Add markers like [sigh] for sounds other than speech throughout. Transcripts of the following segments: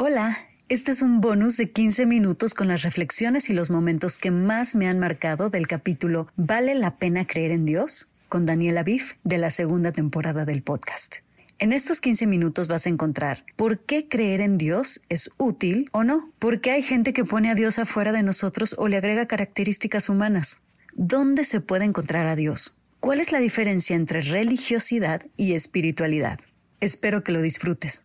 Hola, este es un bonus de 15 minutos con las reflexiones y los momentos que más me han marcado del capítulo ¿Vale la pena creer en Dios? con Daniela Biff de la segunda temporada del podcast. En estos 15 minutos vas a encontrar por qué creer en Dios es útil o no, por qué hay gente que pone a Dios afuera de nosotros o le agrega características humanas, dónde se puede encontrar a Dios, cuál es la diferencia entre religiosidad y espiritualidad. Espero que lo disfrutes.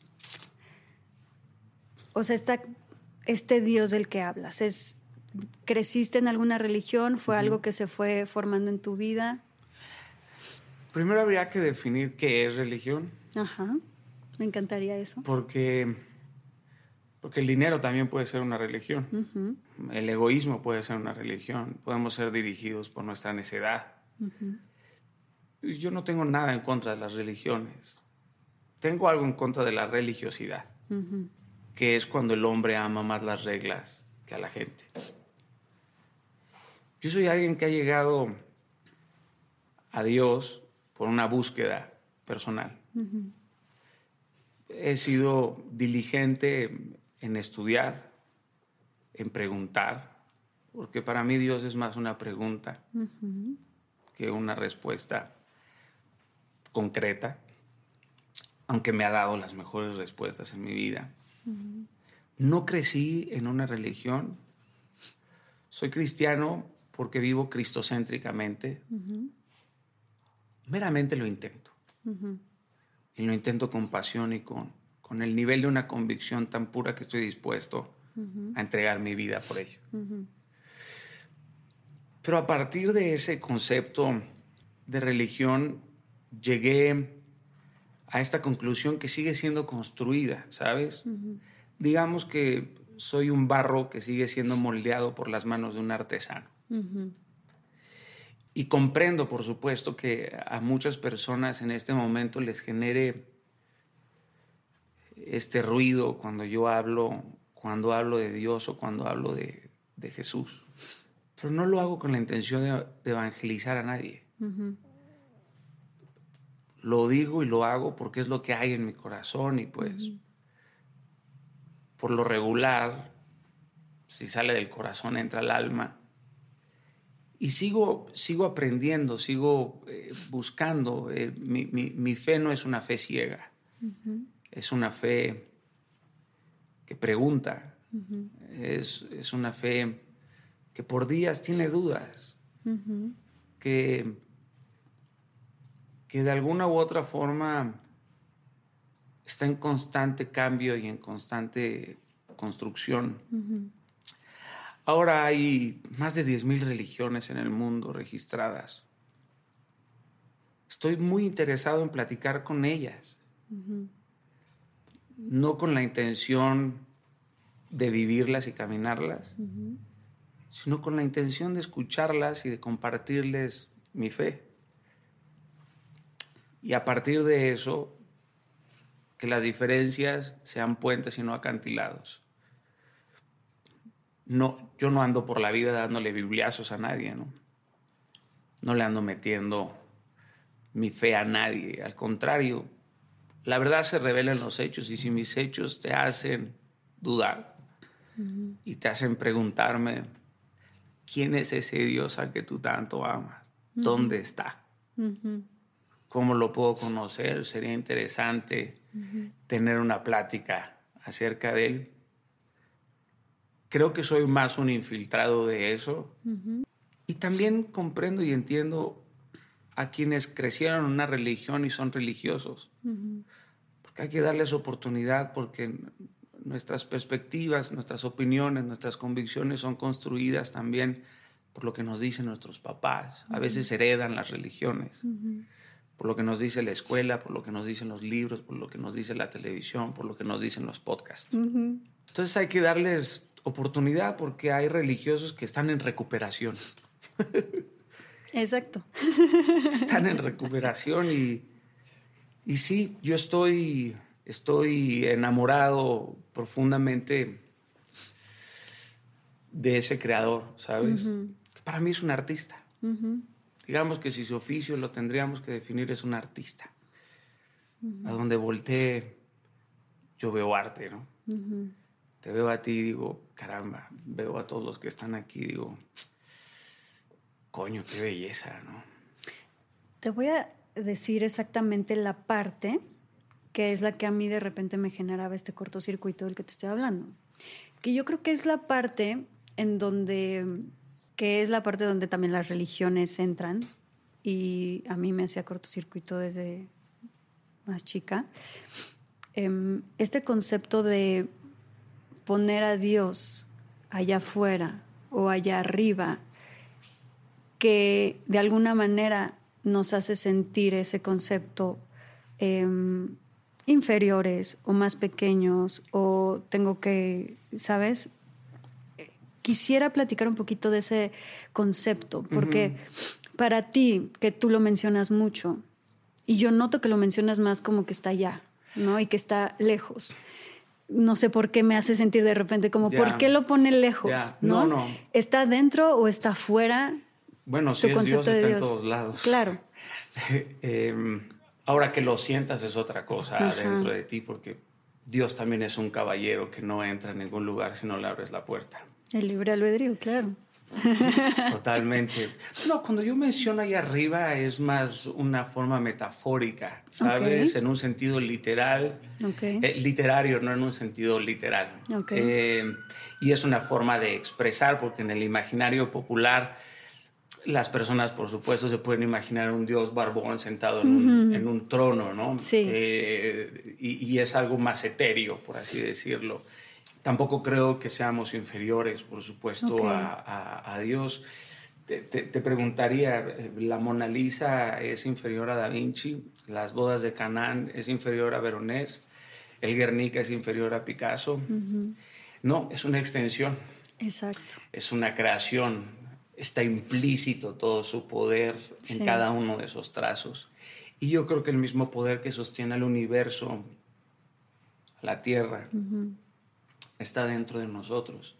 o sea, este Dios del que hablas, es, ¿creciste en alguna religión? ¿Fue algo que se fue formando en tu vida? Primero habría que definir qué es religión. Ajá, me encantaría eso. Porque, porque el dinero también puede ser una religión. El egoísmo puede ser una religión. Podemos ser dirigidos por nuestra necedad. Yo no tengo nada en contra de las religiones. Tengo algo en contra de la religiosidad que es cuando el hombre ama más las reglas que a la gente. Yo soy alguien que ha llegado a Dios por una búsqueda personal. He sido diligente en estudiar, en preguntar, porque para mí Dios es más una pregunta que una respuesta concreta, aunque me ha dado las mejores respuestas en mi vida. No crecí en una religión. Soy cristiano porque vivo cristocéntricamente. Meramente lo intento. Y lo intento con pasión y con, con el nivel de una convicción tan pura que estoy dispuesto a entregar mi vida por ello. Pero a partir de ese concepto de religión, llegué a esta conclusión que sigue siendo construida, ¿sabes? Digamos que soy un barro que sigue siendo moldeado por las manos de un artesano. Y comprendo, por supuesto, que a muchas personas en este momento les genere este ruido cuando yo hablo, cuando hablo de Dios o cuando hablo de, Jesús. Pero no lo hago con la intención de, evangelizar a nadie lo digo y lo hago porque es lo que hay en mi corazón y pues por lo regular, si sale del corazón entra al alma. Y sigo, sigo aprendiendo, sigo eh, buscando. Eh, mi, fe no es una fe ciega, es una fe que pregunta, es, es, una fe que por días tiene dudas, que que de alguna u otra forma está en constante cambio y en constante construcción. Ahora hay más de 10.000 religiones en el mundo registradas. Estoy muy interesado en platicar con ellas, no con la intención de vivirlas y caminarlas, sino con la intención de escucharlas y de compartirles mi fe. Y a partir de eso, que las diferencias sean puentes y no acantilados. No, yo no ando por la vida dándole bibliazos a nadie, ¿no? No le ando metiendo mi fe a nadie. Al contrario, la verdad se revela en los hechos y si mis hechos te hacen dudar y te hacen preguntarme, ¿quién es ese Dios al que tú tanto amas? ¿Dónde está? ¿Cómo lo puedo conocer? Sería interesante tener una plática acerca de él. Creo que soy más un infiltrado de eso. Y también comprendo y entiendo a quienes crecieron en una religión y son religiosos. Porque hay que darles oportunidad porque nuestras perspectivas, nuestras opiniones, nuestras convicciones son construidas también por lo que nos dicen nuestros papás. A veces heredan las religiones por lo que nos dice la escuela, por lo que nos dicen los libros, por lo que nos dice la televisión, por lo que nos dicen los podcasts. Entonces hay que darles oportunidad porque hay religiosos que están en recuperación. Exacto. [laughs] están en recuperación y, y sí, yo estoy, estoy enamorado profundamente de ese creador, ¿sabes? Para mí es un artista. Digamos que si su oficio lo tendríamos que definir es un artista. A donde voltee, yo veo arte, ¿no? Te veo a ti y digo, caramba, veo a todos los que están aquí, digo, coño, qué belleza, ¿no? Te voy a decir exactamente la parte que es la que a mí de repente me generaba este cortocircuito del que te estoy hablando. Que yo creo que es la parte en donde, que es la parte donde también las religiones entran y a mí me hacía cortocircuito desde más chica. Em, este concepto de poner a Dios allá afuera o allá arriba, que de alguna manera nos hace sentir ese concepto em, inferiores o más pequeños o tengo que, ¿sabes? Quisiera platicar un poquito de ese concepto, porque para ti, que tú lo mencionas mucho, y yo noto que lo mencionas más como que está allá, ¿no? Y que está lejos. No sé por qué me hace sentir de repente como, ¿por qué lo pone lejos? ¿no? ¿no? ¿Está dentro o está fuera? Bueno, si es Dios, está en todos lados. Claro. [laughs] Em, ahora que lo sientas es otra cosa dentro de ti, porque Dios también es un caballero que no entra en ningún lugar si no le abres la puerta. El libre albedrío, claro. Totalmente. [laughs] No, cuando yo menciono ahí arriba es más una forma metafórica, ¿sabes? En un sentido literal, eh, literario, no en un sentido literal. Eh, y es una forma de expresar, porque en el imaginario popular las personas, por supuesto, se pueden imaginar un dios barbón sentado en, un, trono, ¿no? Sí. Eh, y, es algo más etéreo, por así decirlo. Tampoco creo que seamos inferiores, por supuesto, a, Dios. Te, preguntaría, ¿la Mona Lisa es inferior a Da Vinci? ¿Las bodas de Canaán es inferior a Veronés? ¿El Guernica es inferior a Picasso? No, es una extensión. Exacto. Es una creación. Está implícito todo su poder en cada uno de esos trazos. Y yo creo que el mismo poder que sostiene al universo, la Tierra, está dentro de nosotros.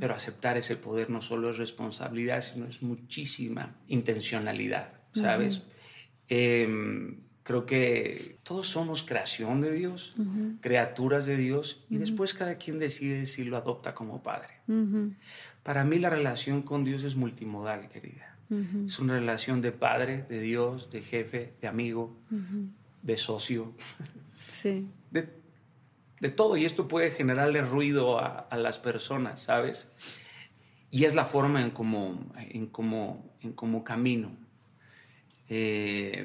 Pero aceptar ese poder no solo es responsabilidad, sino es muchísima intencionalidad, ¿sabes? Em, creo que todos somos creación de Dios, criaturas de Dios, y después cada quien decide si lo adopta como padre. Para mí la relación con Dios es multimodal, querida. Es una relación de padre, de Dios, de jefe, de amigo, de socio. Sí. De de todo y esto puede generarle ruido a, las personas, ¿sabes? Y es la forma en cómo en cómo, en cómo camino. Eh,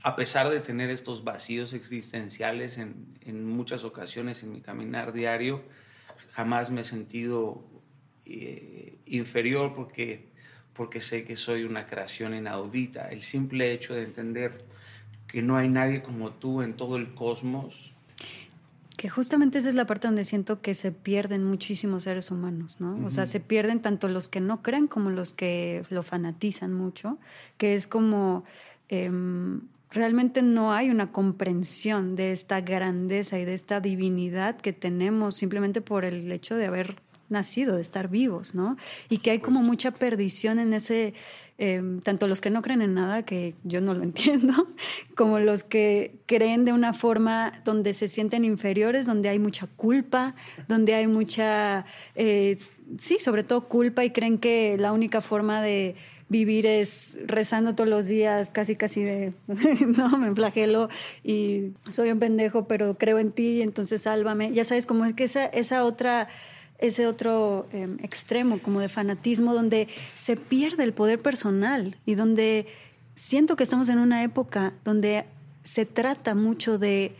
a pesar de tener estos vacíos existenciales en, en, muchas ocasiones en mi caminar diario, jamás me he sentido eh, inferior porque, porque sé que soy una creación inaudita. El simple hecho de entender que no hay nadie como tú en todo el cosmos que justamente esa es la parte donde siento que se pierden muchísimos seres humanos, ¿no? O sea, se pierden tanto los que no creen como los que lo fanatizan mucho, que es como em, realmente no hay una comprensión de esta grandeza y de esta divinidad que tenemos simplemente por el hecho de haber nacido, de estar vivos, ¿no? Y que hay como mucha perdición en ese Em, tanto los que no creen en nada, que yo no lo [laughs] entiendo, como los que creen de una forma donde se sienten inferiores, donde hay mucha culpa, donde hay mucha, eh, sí, sobre todo culpa y creen que la única forma de vivir es rezando todos los días, casi casi de, [laughs] no, me flagelo y soy un pendejo, pero creo en ti, entonces sálvame. Ya sabes, como es que esa, esa otra ese otro em, extremo como de fanatismo donde se pierde el poder personal y donde siento que estamos en una época donde se trata mucho de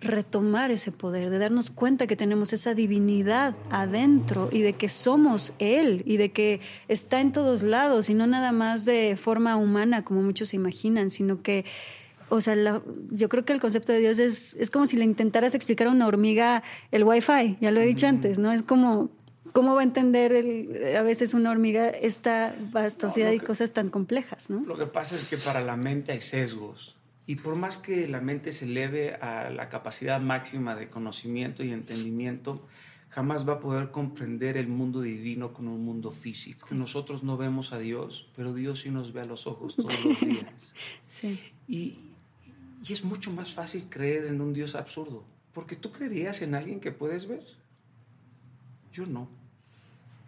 retomar ese poder, de darnos cuenta que tenemos esa divinidad adentro y de que somos Él y de que está en todos lados y no nada más de forma humana como muchos se imaginan, sino que o sea, yo creo que el concepto de Dios es, es como si le intentaras explicar a una hormiga el wifi, ya lo he dicho antes, ¿no? Es como, ¿cómo va a entender el, a veces una hormiga esta vastosidad y cosas tan complejas, ¿no? Lo que pasa es que para la mente hay sesgos. Y por más que la mente se eleve a la capacidad máxima de conocimiento y entendimiento, jamás va a poder comprender el mundo divino con un mundo físico. Nosotros no vemos a Dios, pero Dios sí nos ve a los ojos todos los [laughs] días. Sí. Y, y es mucho más fácil creer en un Dios absurdo, porque tú creerías en alguien que puedes ver. Yo no.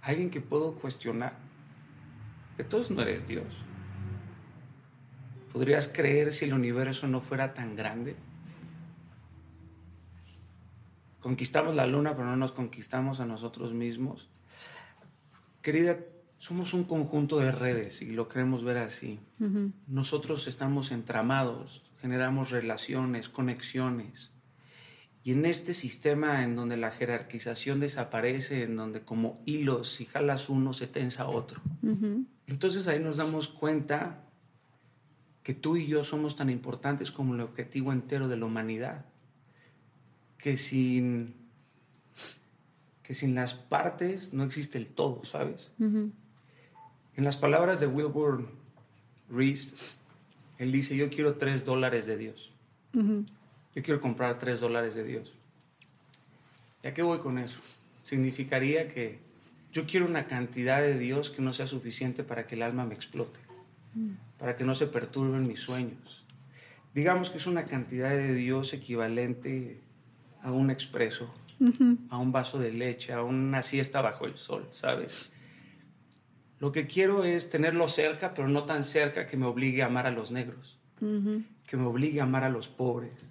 Alguien que puedo cuestionar. Entonces no eres Dios. ¿Podrías creer si el universo no fuera tan grande? conquistamos la luna, pero no nos conquistamos a nosotros mismos. Querida, somos un conjunto de redes y lo queremos ver así. Nosotros estamos entramados, generamos relaciones, conexiones. Y en este sistema en donde la jerarquización desaparece, en donde como hilos, si jalas uno, se tensa otro. Entonces ahí nos damos cuenta que tú y yo somos tan importantes como el objetivo entero de la humanidad que sin, que sin las partes no existe el todo, ¿sabes? En las palabras de Wilbur Reese, él dice, yo quiero tres dólares de Dios. Yo quiero comprar tres dólares de Dios. ¿Y a qué voy con eso? Significaría que yo quiero una cantidad de Dios que no sea suficiente para que el alma me explote, para que no se perturben mis sueños. Digamos que es una cantidad de Dios equivalente a un expreso, a un vaso de leche, a una siesta bajo el sol, ¿sabes? Lo que quiero es tenerlo cerca, pero no tan cerca que me obligue a amar a los negros, que me obligue a amar a los pobres.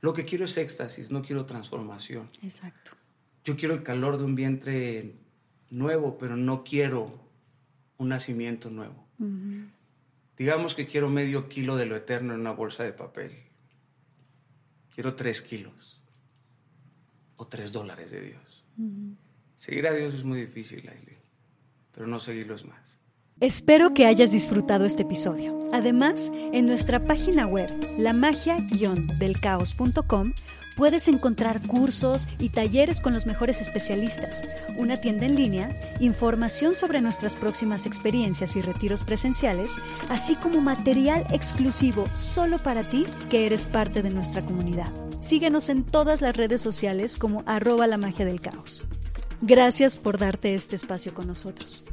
Lo que quiero es éxtasis, no quiero transformación. Exacto. Yo quiero el calor de un vientre nuevo, pero no quiero un nacimiento nuevo. Digamos que quiero medio kilo de lo eterno en una bolsa de papel quiero tres kilos o tres dólares de Dios. Seguir a Dios es muy difícil, Leslie, pero no seguirlo es más. Espero que hayas disfrutado este episodio. Además, en nuestra página web, lamagia-delcaos.com, puedes encontrar cursos y talleres con los mejores especialistas, una tienda en línea, información sobre nuestras próximas experiencias y retiros presenciales, así como material exclusivo solo para ti que eres parte de nuestra comunidad. Síguenos en todas las redes sociales como arroba la magia del caos. Gracias por darte este espacio con nosotros.